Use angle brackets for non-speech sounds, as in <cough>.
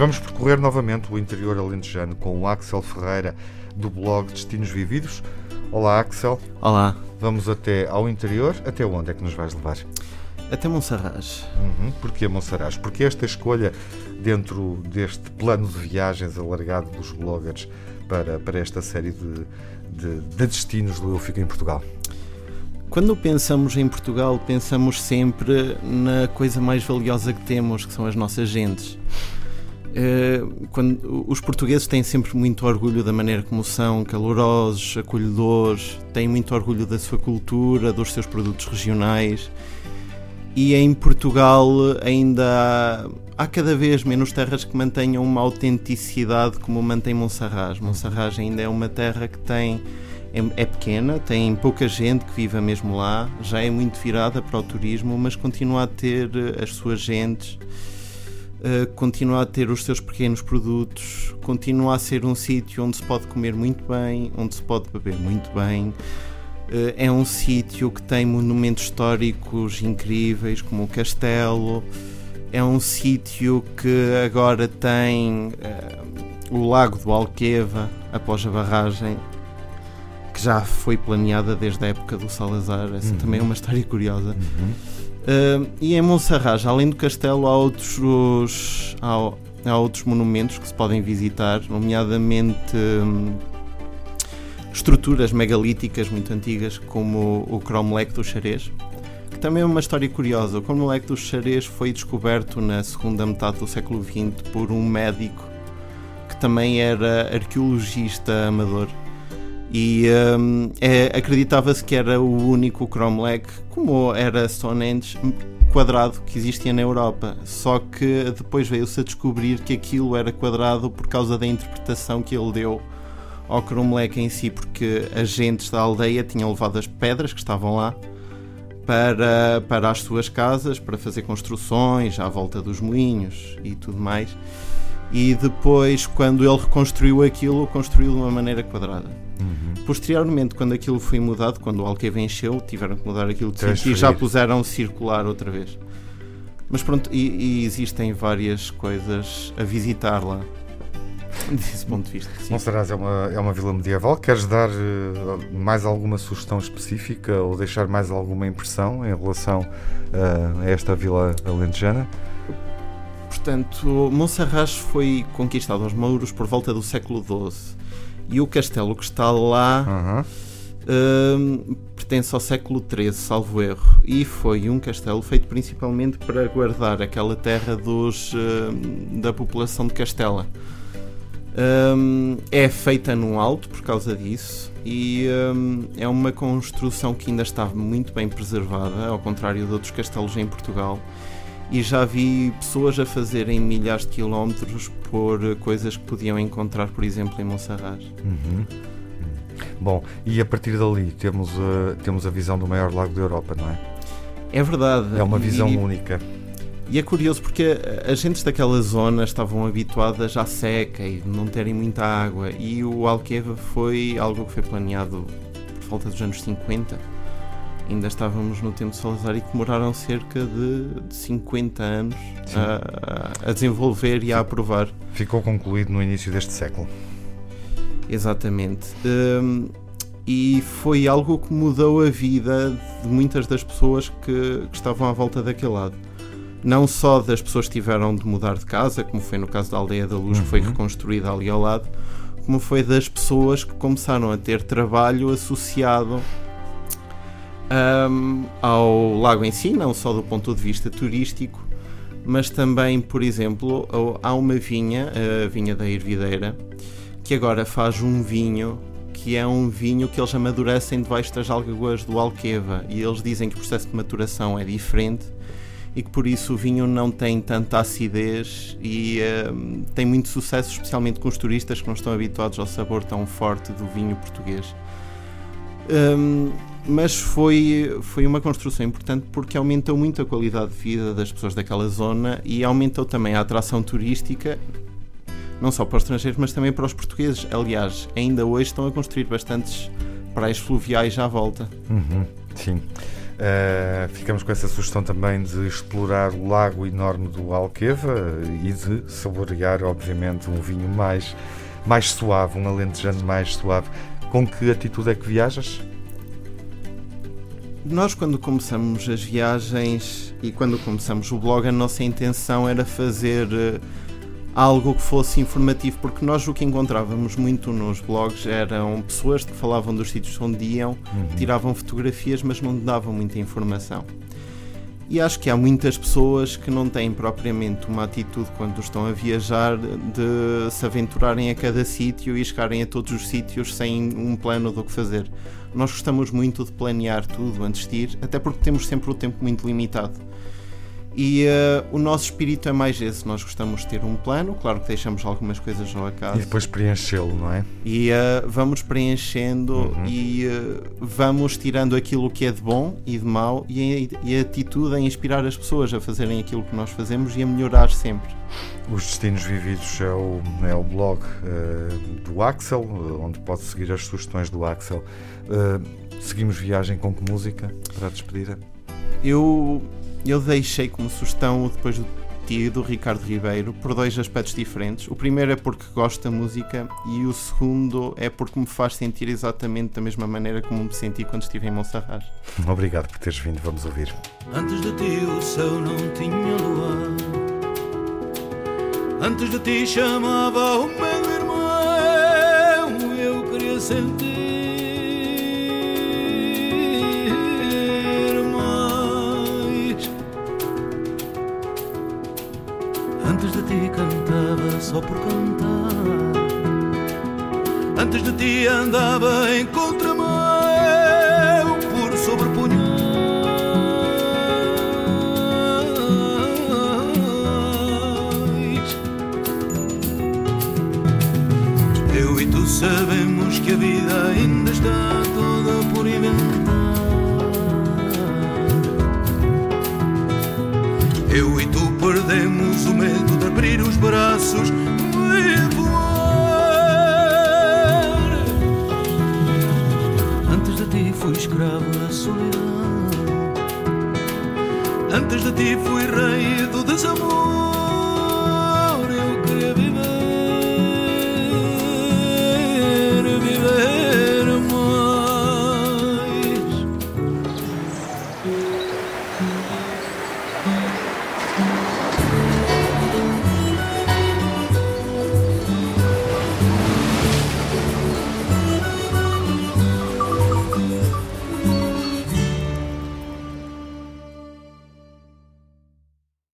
Vamos percorrer novamente o interior alentejano com o Axel Ferreira do blog Destinos Vividos. Olá, Axel. Olá. Vamos até ao interior. Até onde é que nos vais levar? Até Monsaraz. Uhum. Porquê Monsaraz? Porque esta escolha dentro deste plano de viagens alargado dos bloggers para, para esta série de, de, de destinos do Eu Fico em Portugal? Quando pensamos em Portugal, pensamos sempre na coisa mais valiosa que temos, que são as nossas gentes. Uh, quando, os portugueses têm sempre muito orgulho da maneira como são, calorosos, acolhedores, têm muito orgulho da sua cultura, dos seus produtos regionais. E em Portugal ainda há, há cada vez menos terras que mantenham uma autenticidade como mantém Monserrat. Monserrat ainda é uma terra que tem é, é, pequena, tem pouca gente que viva mesmo lá, já é muito virada para o turismo, mas continua a ter eh, as suas gentes, uh, continua a ter os seus pequenos produtos, continua a ser um sítio onde se pode comer muito bem, onde se pode beber muito bem. Uh, é um sítio que tem monumentos históricos incríveis, como o Castelo. É um sítio que agora tem uh, o Lago do Alqueva, após a barragem que já foi planeada desde a época do Salazar. Essa uhum. também é uma história curiosa. Uhum. Uh, e em Monserrat, além do castelo, há outros, há, há, outros monumentos que se podem visitar, nomeadamente estruturas megalíticas muito antigas, como o, o Cromlech do Xarês, que também é uma história curiosa. O Cromlech do Xarês foi descoberto na segunda metade do século XX por um médico que também era arqueologista amador e um, é, acreditava-se que era o único Cromlech, como era Stonehenge, quadrado que existia na Europa. Só que depois veio-se a descobrir que aquilo era quadrado por causa da interpretação que ele deu ao Cromlech em si, porque agentes da aldeia tinham levado as pedras que estavam lá para, para as suas casas, para fazer construções à volta dos moinhos e tudo mais. E depois, quando ele reconstruiu aquilo, construiu de uma maneira quadrada. Uhum. Posteriormente, quando aquilo foi mudado, quando o Alqueva encheu, tiveram que mudar aquilo de e já puseram circular outra vez. Mas pronto, e, e, existem várias coisas a visitar lá. <laughs> Desse ponto de vista. Monsaraz é uma, é uma vila medieval. Queres dar uh, mais alguma sugestão específica ou deixar mais alguma impressão em relação uh, a esta vila alentejana? Portanto, Monserrat foi conquistado aos mouros por volta do século XII e o castelo que está lá uhum. uh, pertence ao século XIII, salvo erro, e foi um castelo feito principalmente para guardar aquela terra dos, uh, da população de Castela. Um, é feita no alto por causa disso e um, é uma construção que ainda está muito bem preservada, ao contrário de outros castelos em Portugal e já vi pessoas a fazerem milhares de quilómetros por coisas que podiam encontrar, por exemplo, em Monserrat. Uhum. Bom, e a partir dali temos a, temos a visão do maior lago da Europa, não é? É verdade. É uma visão e, única. E é curioso porque as gentes daquela zona estavam habituadas à seca e não terem muita água e o Alqueva foi algo que foi planeado por volta dos anos 50 ainda estávamos no tempo de Salazar e que demoraram cerca de, de 50 anos a, a, desenvolver e a aprovar. Ficou concluído no início deste século. Exatamente. Um, e foi algo que mudou a vida de muitas das pessoas que, que estavam à volta daquele lado. Não só das pessoas que tiveram de mudar de casa, como foi no caso da Aldeia da Luz, uhum. que foi uhum. reconstruída ali ao lado, como foi das pessoas que começaram a ter trabalho associado um, ao lago em si, não só do ponto de vista turístico, mas também, por exemplo, há uma vinha, a vinha da Ervideira, que agora faz um vinho que é um vinho que eles amadurecem debaixo das algaguas do Alqueva e eles dizem que o processo de maturação é diferente e que por isso o vinho não tem tanta acidez e um, tem muito sucesso, especialmente com os turistas que não estão habituados ao sabor tão forte do vinho português. Um, mas foi, foi uma construção importante porque aumentou muito a qualidade de vida das pessoas daquela zona e aumentou também a atração turística, não só para os estrangeiros, mas também para os portugueses. Aliás, ainda hoje estão a construir bastantes praias fluviais à volta. Uhum, sim. Uh, ficamos com essa sugestão também de explorar o lago enorme do Alqueva e de saborear, obviamente, um vinho mais, mais suave, um alentejano mais suave. Com que atitude é que viajas? Nós, quando começamos as viagens e quando começamos o blog, a nossa intenção era fazer uh, algo que fosse informativo, porque nós o que encontrávamos muito nos blogs eram pessoas que falavam dos sítios onde iam, uhum. tiravam fotografias, mas não davam muita informação. E acho que há muitas pessoas que não têm propriamente uma atitude quando estão a viajar de se aventurarem a cada sítio e chegarem a todos os sítios sem um plano do que fazer. Nós gostamos muito de planear tudo antes de ir, até porque temos sempre o tempo muito limitado. E uh, o nosso espírito é mais esse. Nós gostamos de ter um plano, claro que deixamos algumas coisas ao acaso. E depois preenchê-lo, não é? E uh, vamos preenchendo uhum. e uh, vamos tirando aquilo que é de bom e de mau e a, e a atitude em inspirar as pessoas a fazerem aquilo que nós fazemos e a melhorar sempre. Os Destinos Vividos é o, é o blog do Axel, onde pode seguir as sugestões do Axel. seguimos viagem com que música para a despedida? Eu eu deixei como sugestão depois do tio do Ricardo Ribeiro por dois aspectos diferentes. O primeiro é porque gosto da música e o segundo é porque me faz sentir exatamente da mesma maneira como me senti quando estive em Monserrat. Obrigado por teres vindo, vamos ouvir. Antes de ti o céu não tinha lua. Antes de ti chamava o meu irmão. Eu queria sentir só por cantar. Antes de ti andava em contramão por tu sabemos que a vida ainda está toda Eu e tu perdemos o medo de abrir os braços e voar. Antes de ti fui escravo da solidão. Antes de ti fui rei do desamor.